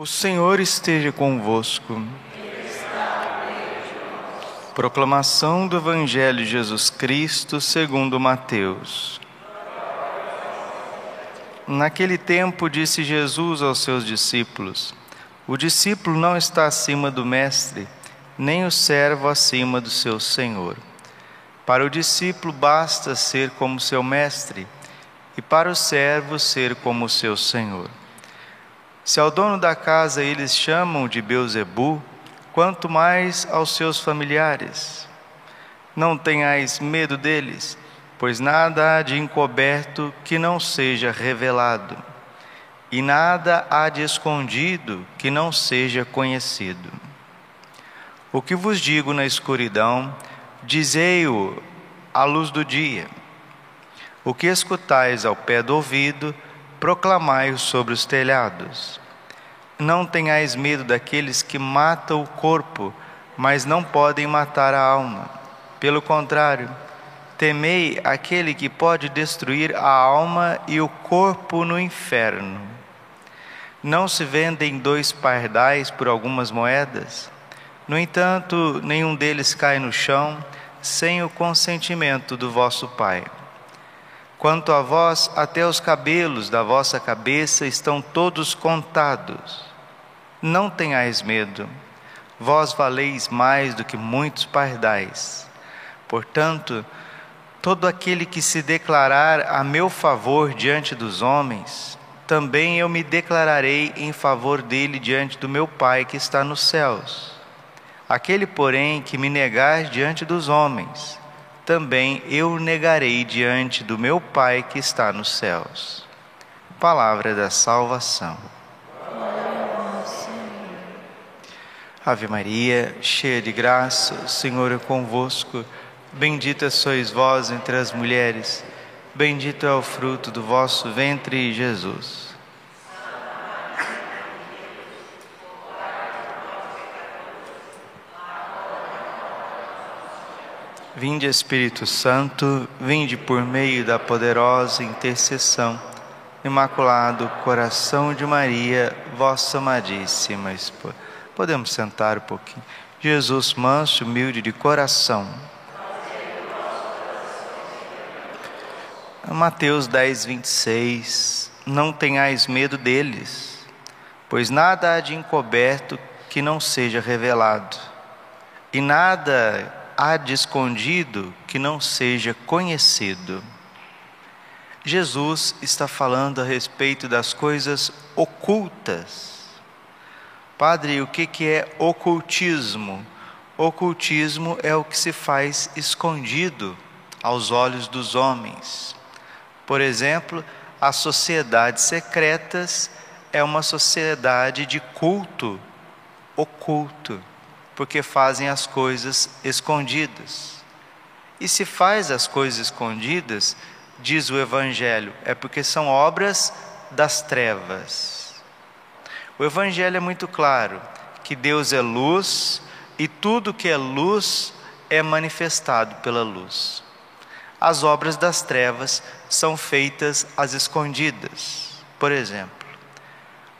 O Senhor esteja convosco. Proclamação do Evangelho de Jesus Cristo segundo Mateus. Naquele tempo disse Jesus aos seus discípulos: O discípulo não está acima do mestre, nem o servo acima do seu senhor. Para o discípulo basta ser como seu mestre, e para o servo ser como seu senhor. Se ao dono da casa eles chamam de Beuzebu, quanto mais aos seus familiares. Não tenhais medo deles, pois nada há de encoberto que não seja revelado, e nada há de escondido que não seja conhecido. O que vos digo na escuridão, dizei-o à luz do dia. O que escutais ao pé do ouvido, proclamai-o sobre os telhados. Não tenhais medo daqueles que matam o corpo, mas não podem matar a alma. Pelo contrário, temei aquele que pode destruir a alma e o corpo no inferno. Não se vendem dois pardais por algumas moedas? No entanto, nenhum deles cai no chão sem o consentimento do vosso Pai. Quanto a vós, até os cabelos da vossa cabeça estão todos contados. Não tenhais medo, vós valeis mais do que muitos pardais. Portanto, todo aquele que se declarar a meu favor diante dos homens, também eu me declararei em favor dele diante do meu Pai que está nos céus. Aquele, porém, que me negar diante dos homens, também eu negarei diante do meu Pai que está nos céus. Palavra da salvação. Ave Maria, cheia de graça, o Senhor é convosco. Bendita sois vós entre as mulheres, bendito é o fruto do vosso ventre, Jesus. Vinde Espírito Santo, vinde por meio da poderosa intercessão. Imaculado coração de Maria, vossa amadíssima esposa. Podemos sentar um pouquinho. Jesus, manso, humilde de coração. Mateus 10, 26. Não tenhais medo deles, pois nada há de encoberto que não seja revelado, e nada há de escondido que não seja conhecido. Jesus está falando a respeito das coisas ocultas. Padre, o que, é ocultismo? Ocultismo é o que se faz escondido aos olhos dos homens. Por exemplo, as sociedades secretas é uma sociedade de culto oculto porque fazem as coisas escondidas. E se faz as coisas escondidas, diz o Evangelho, é porque são obras das trevas. O Evangelho é muito claro que Deus é luz e tudo que é luz é manifestado pela luz. As obras das trevas são feitas às escondidas. Por exemplo,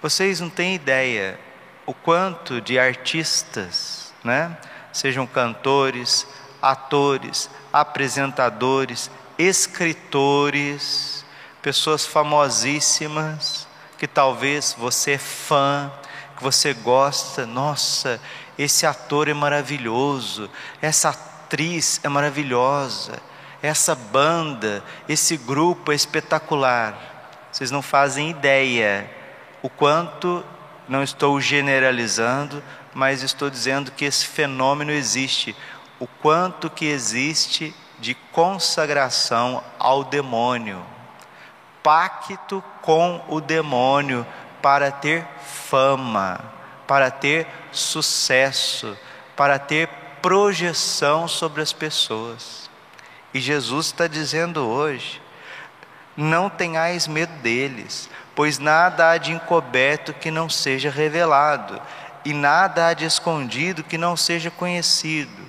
vocês não têm ideia o quanto de artistas né? Sejam cantores, atores, apresentadores, escritores, pessoas famosíssimas que talvez você é fã, que você gosta, nossa, esse ator é maravilhoso, essa atriz é maravilhosa, essa banda, esse grupo é espetacular. Vocês não fazem ideia o quanto, não estou generalizando, mas estou dizendo que esse fenômeno existe, o quanto que existe de consagração ao demônio, pacto com o demônio para ter fama, para ter sucesso, para ter projeção sobre as pessoas. E Jesus está dizendo hoje: não tenhais medo deles, pois nada há de encoberto que não seja revelado, e nada há de escondido que não seja conhecido.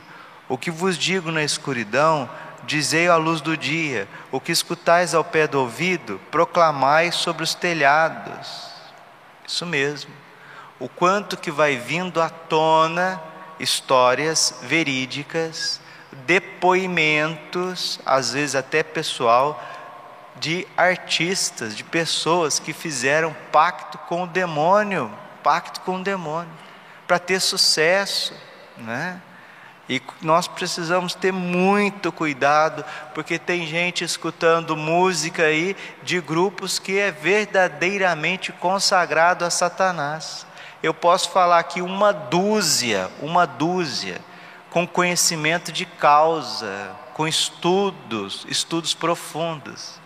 O que vos digo na escuridão, dizei à luz do dia, o que escutais ao pé do ouvido, proclamai sobre os telhados. Isso mesmo. o quanto que vai vindo à tona histórias verídicas, depoimentos, às vezes até pessoal, de artistas, de pessoas que fizeram pacto com o demônio, pacto com o demônio, para ter sucesso, né? E nós precisamos ter muito cuidado, porque tem gente escutando música aí de grupos que é verdadeiramente consagrado a Satanás. Eu posso falar aqui uma dúzia, uma dúzia, com conhecimento de causa, com estudos, estudos profundos.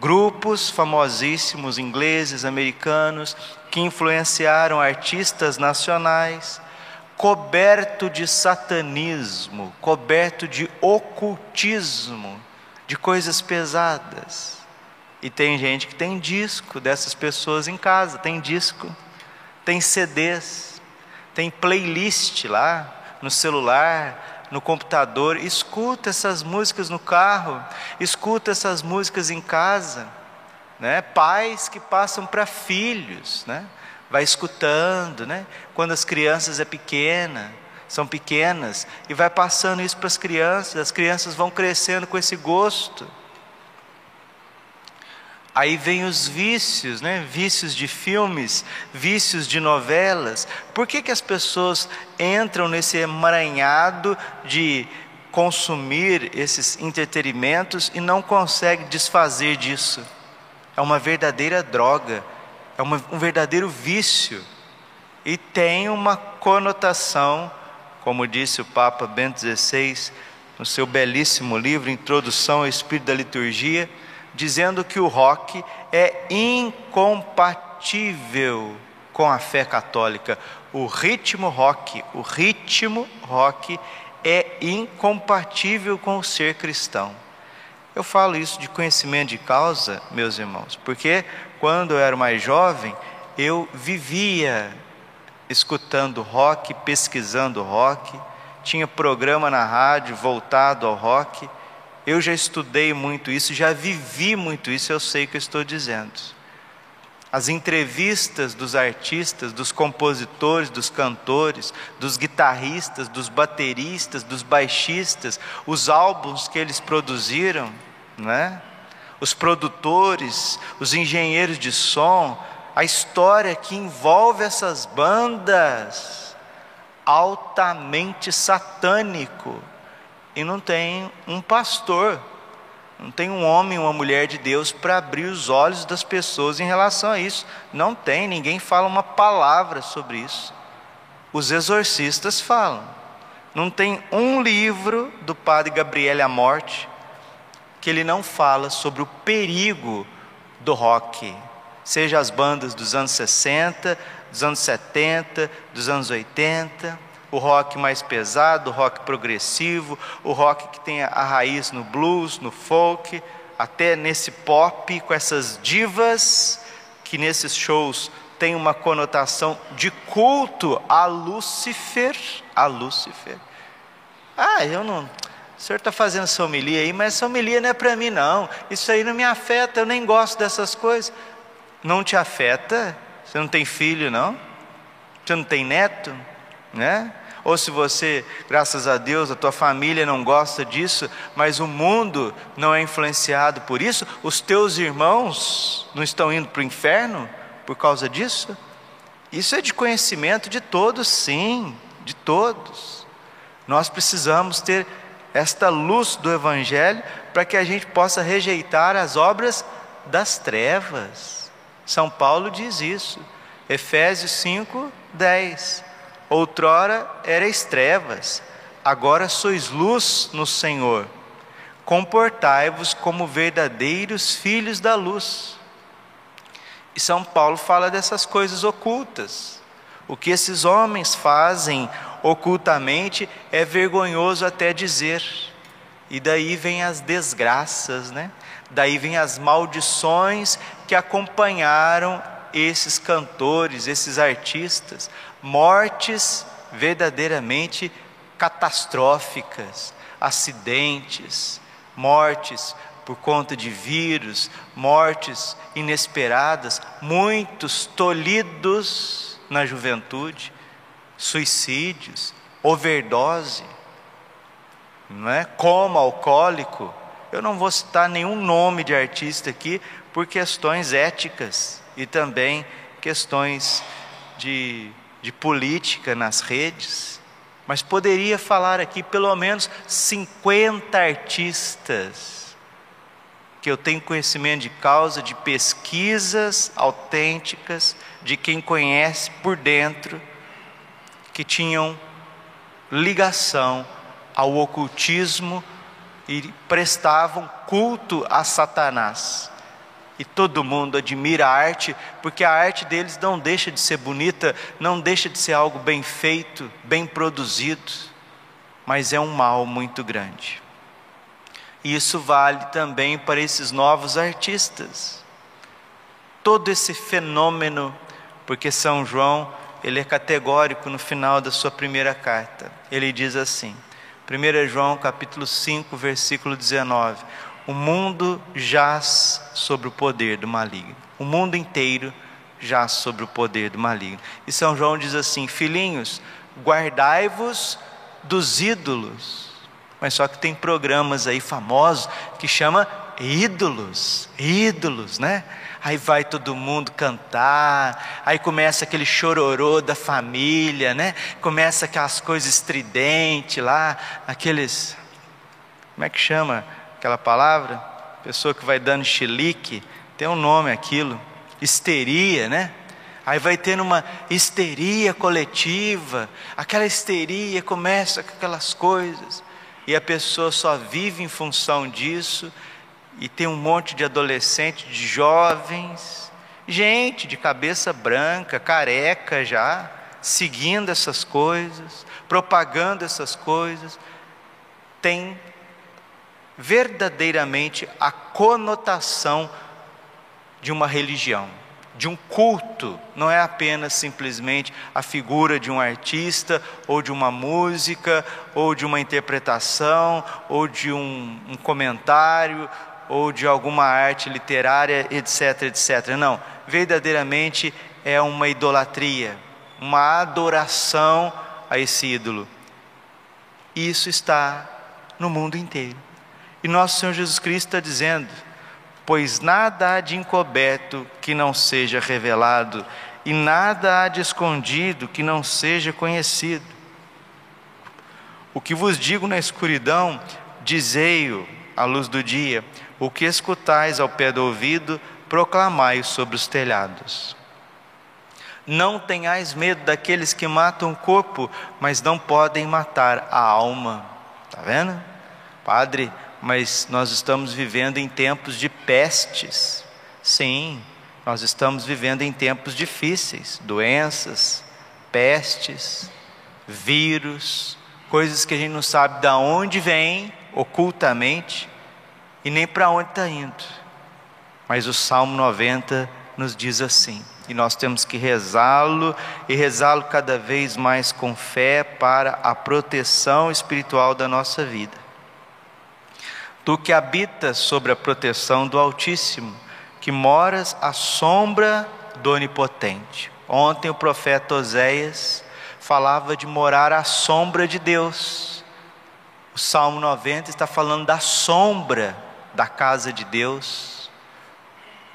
Grupos famosíssimos ingleses, americanos, que influenciaram artistas nacionais, coberto de satanismo, coberto de ocultismo, de coisas pesadas. E tem gente que tem disco dessas pessoas em casa, tem disco, tem CDs, tem playlist lá no celular, no computador, escuta essas músicas no carro, escuta essas músicas em casa, né? Pais que passam para filhos, né? vai escutando, né? Quando as crianças é pequena, são pequenas e vai passando isso para as crianças, as crianças vão crescendo com esse gosto. Aí vem os vícios, né? Vícios de filmes, vícios de novelas. Por que, que as pessoas entram nesse emaranhado de consumir esses entretenimentos e não conseguem desfazer disso? É uma verdadeira droga é uma, um verdadeiro vício e tem uma conotação, como disse o Papa Bento XVI no seu belíssimo livro Introdução ao Espírito da Liturgia, dizendo que o rock é incompatível com a fé católica. O ritmo rock, o ritmo rock é incompatível com o ser cristão. Eu falo isso de conhecimento de causa, meus irmãos, porque quando eu era mais jovem, eu vivia escutando rock, pesquisando rock, tinha programa na rádio voltado ao rock. Eu já estudei muito isso, já vivi muito isso, eu sei o que eu estou dizendo. As entrevistas dos artistas, dos compositores, dos cantores, dos guitarristas, dos bateristas, dos baixistas, os álbuns que eles produziram, né? os produtores, os engenheiros de som, a história que envolve essas bandas, altamente satânico. E não tem um pastor, não tem um homem, uma mulher de Deus para abrir os olhos das pessoas em relação a isso. Não tem, ninguém fala uma palavra sobre isso. Os exorcistas falam. Não tem um livro do padre Gabriel Amorte que ele não fala sobre o perigo do rock, seja as bandas dos anos 60, dos anos 70, dos anos 80, o rock mais pesado, o rock progressivo, o rock que tem a raiz no blues, no folk, até nesse pop com essas divas que nesses shows tem uma conotação de culto a Lúcifer, a Lúcifer. Ah, eu não, o senhor está fazendo essa homilia aí, mas essa homilia não é para mim, não. Isso aí não me afeta, eu nem gosto dessas coisas. Não te afeta? Você não tem filho, não? Você não tem neto? Né? Ou se você, graças a Deus, a tua família não gosta disso, mas o mundo não é influenciado por isso, os teus irmãos não estão indo para o inferno por causa disso? Isso é de conhecimento de todos, sim, de todos. Nós precisamos ter esta luz do Evangelho para que a gente possa rejeitar as obras das trevas. São Paulo diz isso, Efésios 5, 10. Outrora erais trevas, agora sois luz no Senhor. Comportai-vos como verdadeiros filhos da luz. E São Paulo fala dessas coisas ocultas. O que esses homens fazem ocultamente é vergonhoso até dizer. E daí vem as desgraças, né? Daí vem as maldições que acompanharam esses cantores, esses artistas, mortes verdadeiramente catastróficas, acidentes, mortes por conta de vírus, mortes inesperadas, muitos tolhidos na juventude, suicídios, overdose, não é? Como alcoólico. Eu não vou citar nenhum nome de artista aqui por questões éticas e também questões de, de política nas redes, mas poderia falar aqui pelo menos 50 artistas que eu tenho conhecimento de causa, de pesquisas autênticas, de quem conhece por dentro, que tinham ligação ao ocultismo e prestavam culto a Satanás. E todo mundo admira a arte, porque a arte deles não deixa de ser bonita, não deixa de ser algo bem feito, bem produzido, mas é um mal muito grande. E isso vale também para esses novos artistas. Todo esse fenômeno, porque São João, ele é categórico no final da sua primeira carta. Ele diz assim: 1 João capítulo 5, versículo 19. O mundo jaz sobre o poder do maligno. O mundo inteiro jaz sobre o poder do maligno. E São João diz assim: Filhinhos, guardai-vos dos ídolos. Mas só que tem programas aí famosos que chama ídolos, ídolos, né? aí vai todo mundo cantar, aí começa aquele chororô da família, né? Começa aquelas coisas estridentes lá, aqueles. Como é que chama aquela palavra? Pessoa que vai dando chilique, tem um nome aquilo, histeria, né? Aí vai tendo uma histeria coletiva, aquela histeria começa com aquelas coisas, e a pessoa só vive em função disso, e tem um monte de adolescentes, de jovens, gente de cabeça branca, careca já, seguindo essas coisas, propagando essas coisas, tem verdadeiramente a conotação de uma religião, de um culto, não é apenas simplesmente a figura de um artista, ou de uma música, ou de uma interpretação, ou de um, um comentário, ou de alguma arte literária, etc, etc. Não, verdadeiramente é uma idolatria, uma adoração a esse ídolo. Isso está no mundo inteiro. E nosso Senhor Jesus Cristo está dizendo: Pois nada há de encoberto que não seja revelado, e nada há de escondido que não seja conhecido. O que vos digo na escuridão, dizei-o à luz do dia, o que escutais ao pé do ouvido, proclamai sobre os telhados. Não tenhais medo daqueles que matam o corpo, mas não podem matar a alma. Está vendo? Padre, mas nós estamos vivendo em tempos de pestes. Sim, nós estamos vivendo em tempos difíceis doenças, pestes, vírus, coisas que a gente não sabe de onde vem ocultamente e nem para onde está indo. Mas o Salmo 90 nos diz assim, e nós temos que rezá-lo e rezá-lo cada vez mais com fé para a proteção espiritual da nossa vida. Tu que habitas sobre a proteção do Altíssimo, que moras à sombra do Onipotente. Ontem o profeta Oséias falava de morar à sombra de Deus. O Salmo 90 está falando da sombra da casa de Deus.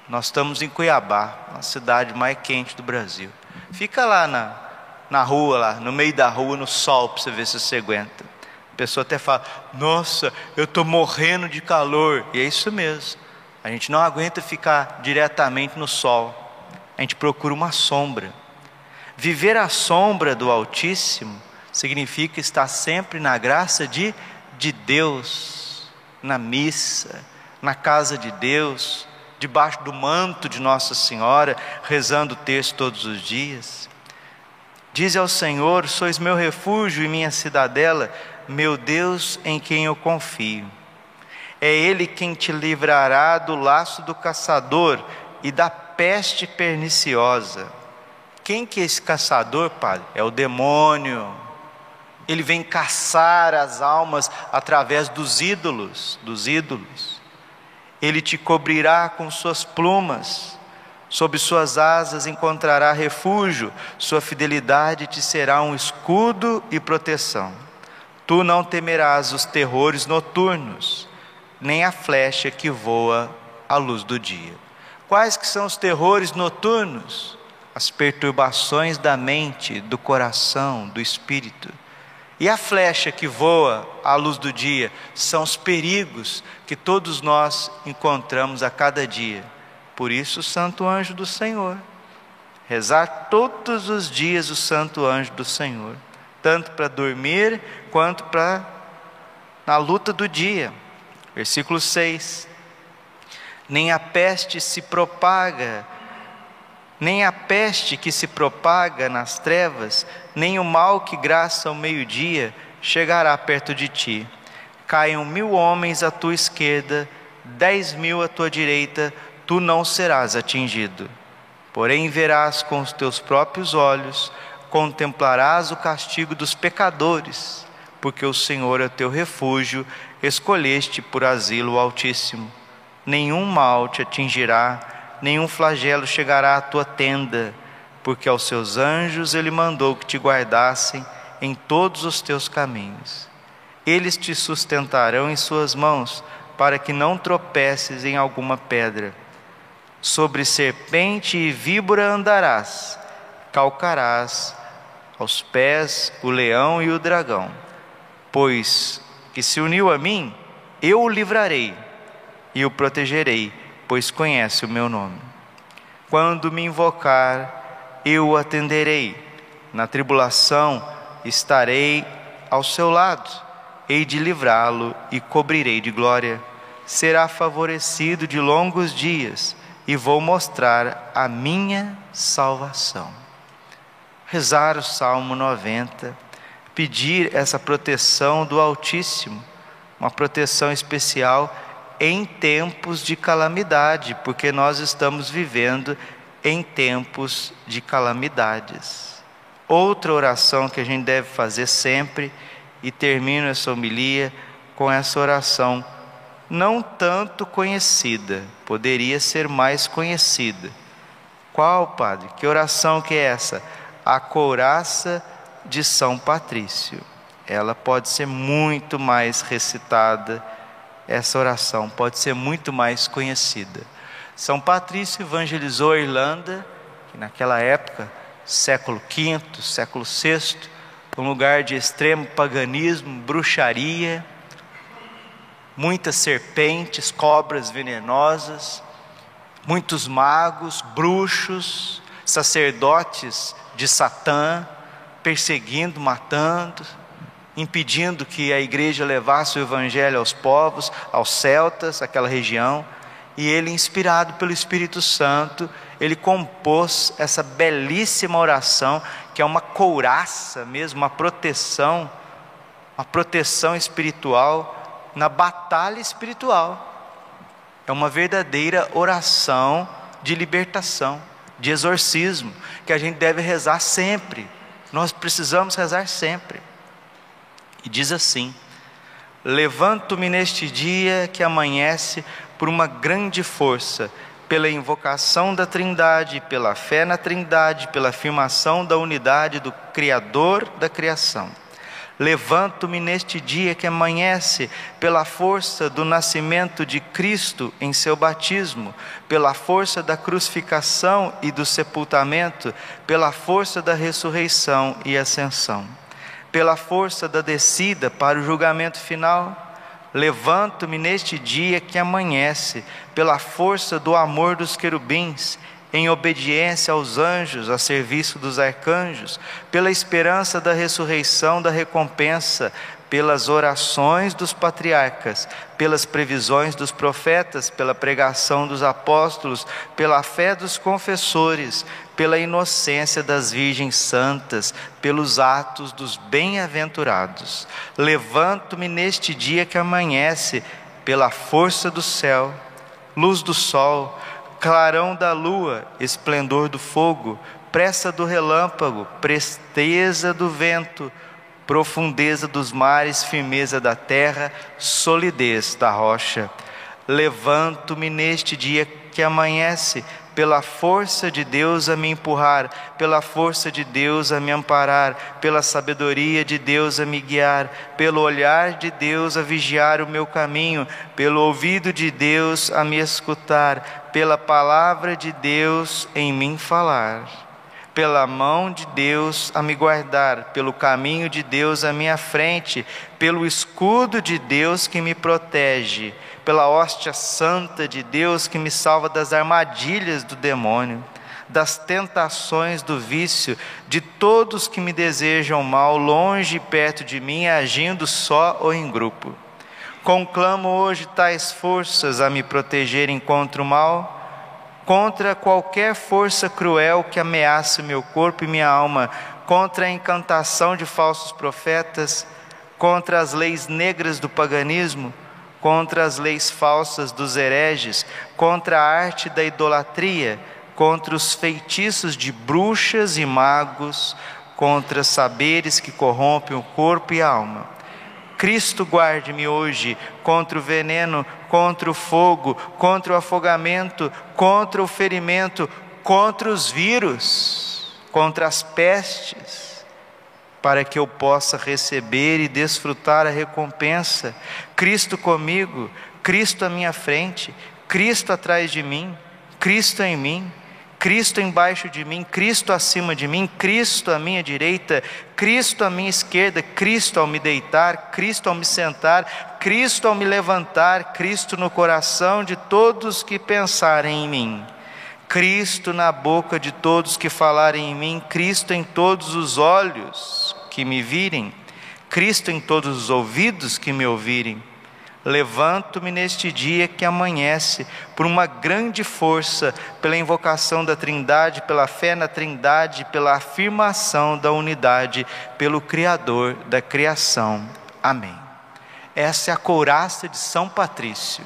Nós estamos em Cuiabá, a cidade mais quente do Brasil. Fica lá na, na rua, lá, no meio da rua, no sol, para você ver se você aguenta. A pessoa até fala: Nossa, eu estou morrendo de calor. E é isso mesmo. A gente não aguenta ficar diretamente no sol. A gente procura uma sombra. Viver à sombra do Altíssimo significa estar sempre na graça de, de Deus na missa, na casa de Deus, debaixo do manto de Nossa Senhora, rezando o texto todos os dias. Diz ao Senhor: Sois meu refúgio e minha cidadela, meu Deus em quem eu confio. É Ele quem te livrará do laço do caçador e da peste perniciosa. Quem que é esse caçador, Pai? É o demônio ele vem caçar as almas através dos ídolos, dos ídolos. Ele te cobrirá com suas plumas, Sob suas asas encontrará refúgio, sua fidelidade te será um escudo e proteção. Tu não temerás os terrores noturnos, nem a flecha que voa à luz do dia. Quais que são os terrores noturnos? As perturbações da mente, do coração, do espírito. E a flecha que voa à luz do dia são os perigos que todos nós encontramos a cada dia. Por isso, o santo anjo do Senhor. Rezar todos os dias o santo anjo do Senhor, tanto para dormir quanto para na luta do dia. Versículo 6. Nem a peste se propaga, nem a peste que se propaga nas trevas, nem o mal que graça ao meio-dia chegará perto de ti. Caiam mil homens à tua esquerda, dez mil à tua direita, tu não serás atingido. Porém, verás com os teus próprios olhos, contemplarás o castigo dos pecadores, porque o Senhor é teu refúgio, escolheste por asilo o Altíssimo. Nenhum mal te atingirá, nenhum flagelo chegará à tua tenda porque aos seus anjos ele mandou que te guardassem em todos os teus caminhos. Eles te sustentarão em suas mãos, para que não tropeces em alguma pedra. Sobre serpente e víbora andarás, calcarás aos pés o leão e o dragão. Pois que se uniu a mim, eu o livrarei e o protegerei, pois conhece o meu nome. Quando me invocar, eu o atenderei. Na tribulação estarei ao seu lado, hei de livrá-lo e cobrirei de glória. Será favorecido de longos dias e vou mostrar a minha salvação. Rezar o Salmo 90, pedir essa proteção do Altíssimo, uma proteção especial em tempos de calamidade, porque nós estamos vivendo em tempos de calamidades. Outra oração que a gente deve fazer sempre, e termino essa homilia com essa oração, não tanto conhecida, poderia ser mais conhecida. Qual, Padre? Que oração que é essa? A couraça de São Patrício. Ela pode ser muito mais recitada, essa oração pode ser muito mais conhecida. São Patrício evangelizou a Irlanda, que naquela época, século V, século VI, um lugar de extremo paganismo, bruxaria, muitas serpentes, cobras venenosas, muitos magos, bruxos, sacerdotes de Satã, perseguindo, matando, impedindo que a igreja levasse o evangelho aos povos, aos celtas, aquela região e ele, inspirado pelo Espírito Santo, ele compôs essa belíssima oração, que é uma couraça mesmo, uma proteção, uma proteção espiritual na batalha espiritual. É uma verdadeira oração de libertação, de exorcismo, que a gente deve rezar sempre. Nós precisamos rezar sempre. E diz assim: Levanto-me neste dia que amanhece por uma grande força, pela invocação da Trindade, pela fé na Trindade, pela afirmação da unidade do Criador da criação. Levanto-me neste dia que amanhece, pela força do nascimento de Cristo em seu batismo, pela força da crucificação e do sepultamento, pela força da ressurreição e ascensão, pela força da descida para o julgamento final Levanto-me neste dia que amanhece, pela força do amor dos querubins, em obediência aos anjos, a serviço dos arcanjos, pela esperança da ressurreição da recompensa, pelas orações dos patriarcas, pelas previsões dos profetas, pela pregação dos apóstolos, pela fé dos confessores, pela inocência das virgens santas, pelos atos dos bem-aventurados. Levanto-me neste dia que amanhece, pela força do céu, luz do sol, clarão da lua, esplendor do fogo, pressa do relâmpago, presteza do vento, profundeza dos mares, firmeza da terra, solidez da rocha. Levanto-me neste dia que amanhece, pela força de Deus a me empurrar, pela força de Deus a me amparar, pela sabedoria de Deus a me guiar, pelo olhar de Deus a vigiar o meu caminho, pelo ouvido de Deus a me escutar, pela palavra de Deus em mim falar pela mão de Deus a me guardar, pelo caminho de Deus à minha frente, pelo escudo de Deus que me protege, pela hóstia santa de Deus que me salva das armadilhas do demônio, das tentações do vício, de todos que me desejam mal, longe e perto de mim, agindo só ou em grupo. Conclamo hoje tais forças a me protegerem contra o mal contra qualquer força cruel que ameace meu corpo e minha alma, contra a encantação de falsos profetas, contra as leis negras do paganismo, contra as leis falsas dos hereges, contra a arte da idolatria, contra os feitiços de bruxas e magos, contra saberes que corrompem o corpo e a alma. Cristo guarde-me hoje contra o veneno, contra o fogo, contra o afogamento, contra o ferimento, contra os vírus, contra as pestes, para que eu possa receber e desfrutar a recompensa. Cristo comigo, Cristo à minha frente, Cristo atrás de mim, Cristo em mim. Cristo embaixo de mim, Cristo acima de mim, Cristo à minha direita, Cristo à minha esquerda, Cristo ao me deitar, Cristo ao me sentar, Cristo ao me levantar, Cristo no coração de todos que pensarem em mim. Cristo na boca de todos que falarem em mim, Cristo em todos os olhos que me virem, Cristo em todos os ouvidos que me ouvirem Levanto-me neste dia que amanhece, por uma grande força, pela invocação da Trindade, pela fé na Trindade, pela afirmação da unidade, pelo Criador da criação. Amém. Essa é a couraça de São Patrício.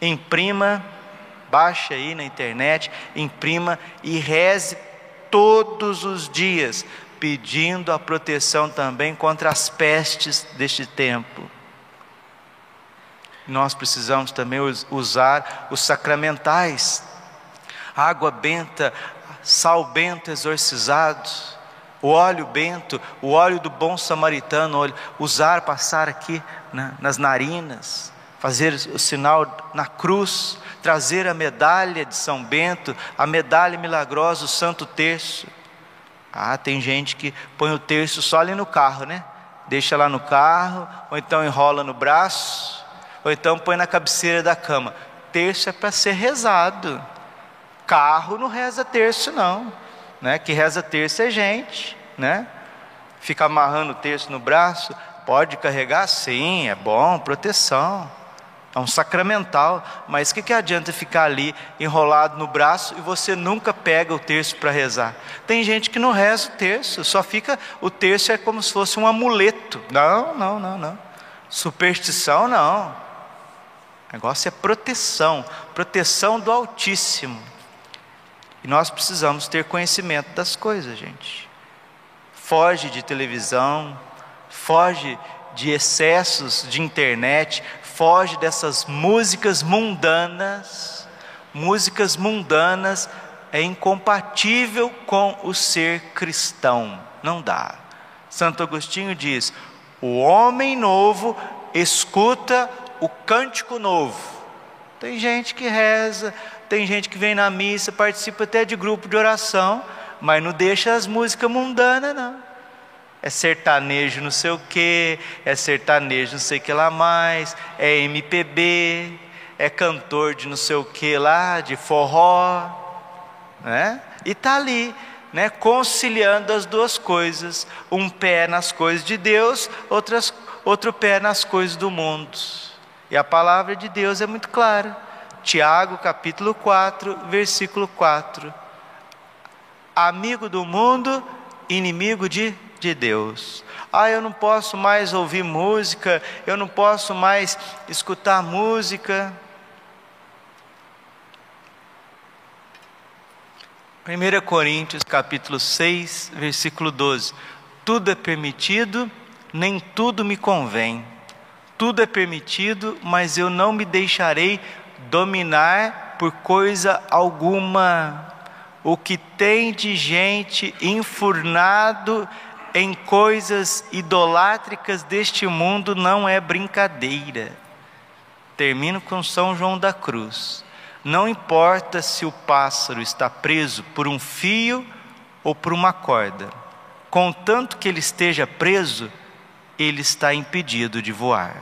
Imprima, baixe aí na internet, imprima e reze todos os dias, pedindo a proteção também contra as pestes deste tempo nós precisamos também usar os sacramentais, água benta, sal bento exorcizado, o óleo bento, o óleo do bom samaritano, usar, passar aqui né, nas narinas, fazer o sinal na cruz, trazer a medalha de São Bento, a medalha milagrosa, o Santo Terço. Ah, tem gente que põe o terço só ali no carro, né? Deixa lá no carro, ou então enrola no braço, ou então põe na cabeceira da cama. Terço é para ser rezado. Carro não reza terço, não. Né? Que reza terço é gente, né? Fica amarrando o terço no braço, pode carregar? Sim, é bom, proteção. É um sacramental, mas o que, que adianta ficar ali enrolado no braço e você nunca pega o terço para rezar? Tem gente que não reza o terço, só fica. O terço é como se fosse um amuleto. Não, não, não, não. Superstição não. O negócio é proteção, proteção do Altíssimo. E nós precisamos ter conhecimento das coisas, gente. Foge de televisão, foge de excessos de internet, foge dessas músicas mundanas. Músicas mundanas é incompatível com o ser cristão, não dá. Santo Agostinho diz: o homem novo escuta o cântico novo. Tem gente que reza, tem gente que vem na missa, participa até de grupo de oração, mas não deixa as músicas mundanas, não. É sertanejo não sei o que, é sertanejo não sei o que lá mais, é MPB, é cantor de não sei o que lá, de forró, né? E tá ali, né, conciliando as duas coisas, um pé nas coisas de Deus, outras, outro pé nas coisas do mundo. E a palavra de Deus é muito clara. Tiago capítulo 4, versículo 4. Amigo do mundo, inimigo de, de Deus. Ah, eu não posso mais ouvir música, eu não posso mais escutar música. 1 Coríntios capítulo 6, versículo 12. Tudo é permitido, nem tudo me convém tudo é permitido, mas eu não me deixarei dominar por coisa alguma. O que tem de gente enfurnado em coisas idolátricas deste mundo não é brincadeira. Termino com São João da Cruz. Não importa se o pássaro está preso por um fio ou por uma corda, contanto que ele esteja preso, ele está impedido de voar.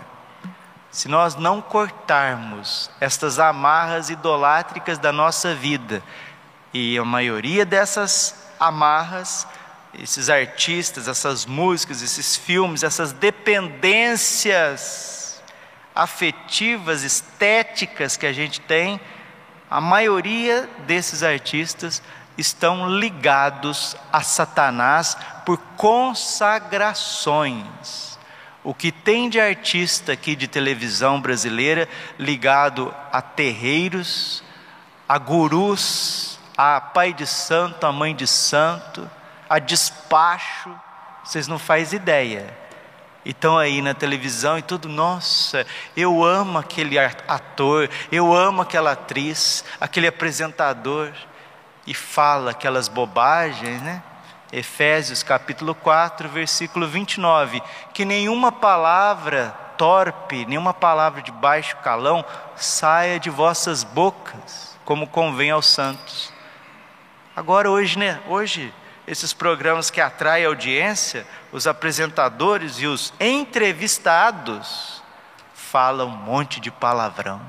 Se nós não cortarmos estas amarras idolátricas da nossa vida, e a maioria dessas amarras esses artistas, essas músicas, esses filmes, essas dependências afetivas, estéticas que a gente tem, a maioria desses artistas estão ligados a Satanás por consagrações. O que tem de artista aqui de televisão brasileira ligado a terreiros, a gurus, a pai de santo, a mãe de santo, a despacho, vocês não fazem ideia. E estão aí na televisão e tudo, nossa, eu amo aquele ator, eu amo aquela atriz, aquele apresentador, e fala aquelas bobagens, né? Efésios capítulo 4, versículo 29, que nenhuma palavra torpe, nenhuma palavra de baixo calão saia de vossas bocas, como convém aos santos. Agora hoje, né? Hoje esses programas que atraem audiência, os apresentadores e os entrevistados falam um monte de palavrão.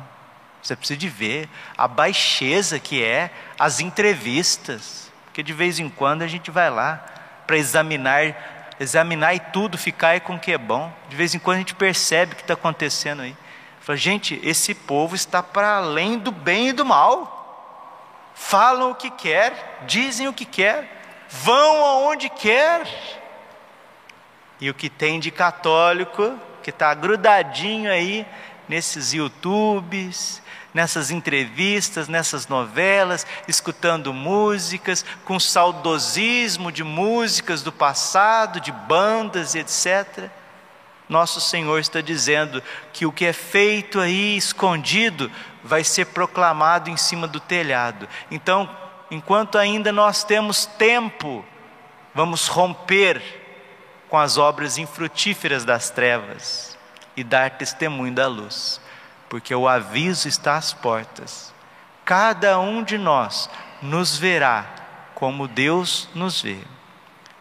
Você precisa de ver a baixeza que é as entrevistas, porque de vez em quando a gente vai lá para examinar, examinar e tudo ficar com o que é bom. De vez em quando a gente percebe o que está acontecendo aí. Fala, gente, esse povo está para além do bem e do mal. Falam o que quer, dizem o que quer, vão aonde quer. E o que tem de católico, que está grudadinho aí nesses YouTubes, nessas entrevistas, nessas novelas, escutando músicas, com saudosismo de músicas do passado, de bandas, etc. Nosso Senhor está dizendo que o que é feito aí escondido vai ser proclamado em cima do telhado. Então, enquanto ainda nós temos tempo, vamos romper com as obras infrutíferas das trevas e dar testemunho da luz, porque o aviso está às portas. Cada um de nós nos verá como Deus nos vê.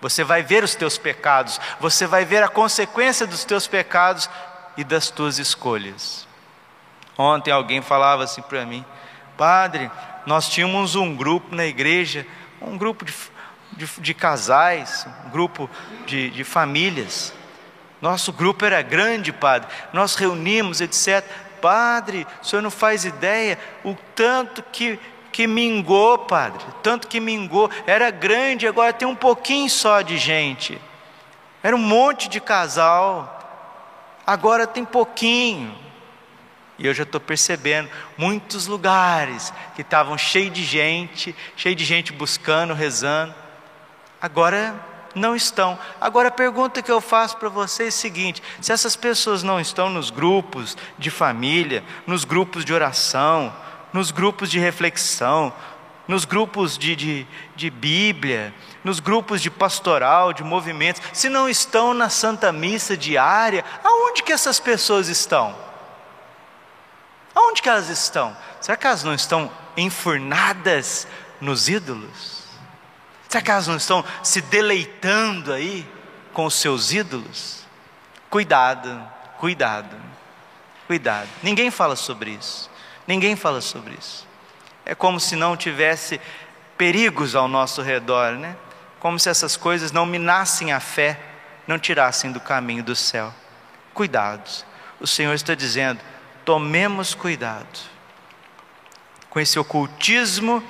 Você vai ver os teus pecados, você vai ver a consequência dos teus pecados e das tuas escolhas. Ontem alguém falava assim para mim, Padre, nós tínhamos um grupo na igreja, um grupo de, de, de casais, um grupo de, de famílias. Nosso grupo era grande, padre. Nós reunimos, etc. Padre, o senhor não faz ideia o tanto que, que mingou, padre. Tanto que mingou. Era grande, agora tem um pouquinho só de gente. Era um monte de casal. Agora tem pouquinho. E eu já estou percebendo muitos lugares que estavam cheios de gente, cheio de gente buscando, rezando, agora não estão. Agora a pergunta que eu faço para vocês é a seguinte: se essas pessoas não estão nos grupos de família, nos grupos de oração, nos grupos de reflexão, nos grupos de, de, de Bíblia, nos grupos de pastoral, de movimentos, se não estão na Santa Missa diária, aonde que essas pessoas estão? Aonde que elas estão? Será que elas não estão enfurnadas nos ídolos? Será que elas não estão se deleitando aí com os seus ídolos? Cuidado, cuidado, cuidado. Ninguém fala sobre isso. Ninguém fala sobre isso. É como se não tivesse perigos ao nosso redor, né? Como se essas coisas não minassem a fé, não tirassem do caminho do céu. Cuidados. O Senhor está dizendo: tomemos cuidado com esse ocultismo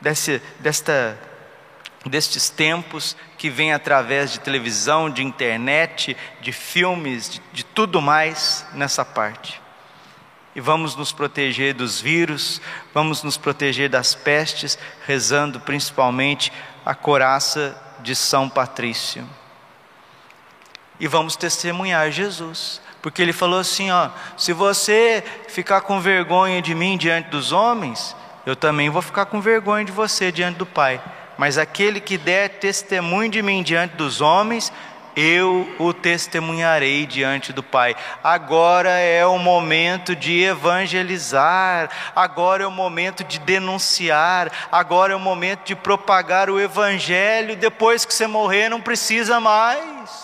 desse, desta, destes tempos que vem através de televisão, de internet, de filmes, de, de tudo mais nessa parte. E vamos nos proteger dos vírus, vamos nos proteger das pestes, rezando principalmente a coraça de São Patrício. E vamos testemunhar Jesus porque ele falou assim: ó, se você ficar com vergonha de mim diante dos homens, eu também vou ficar com vergonha de você diante do Pai. Mas aquele que der testemunho de mim diante dos homens, eu o testemunharei diante do Pai. Agora é o momento de evangelizar, agora é o momento de denunciar, agora é o momento de propagar o Evangelho. Depois que você morrer, não precisa mais.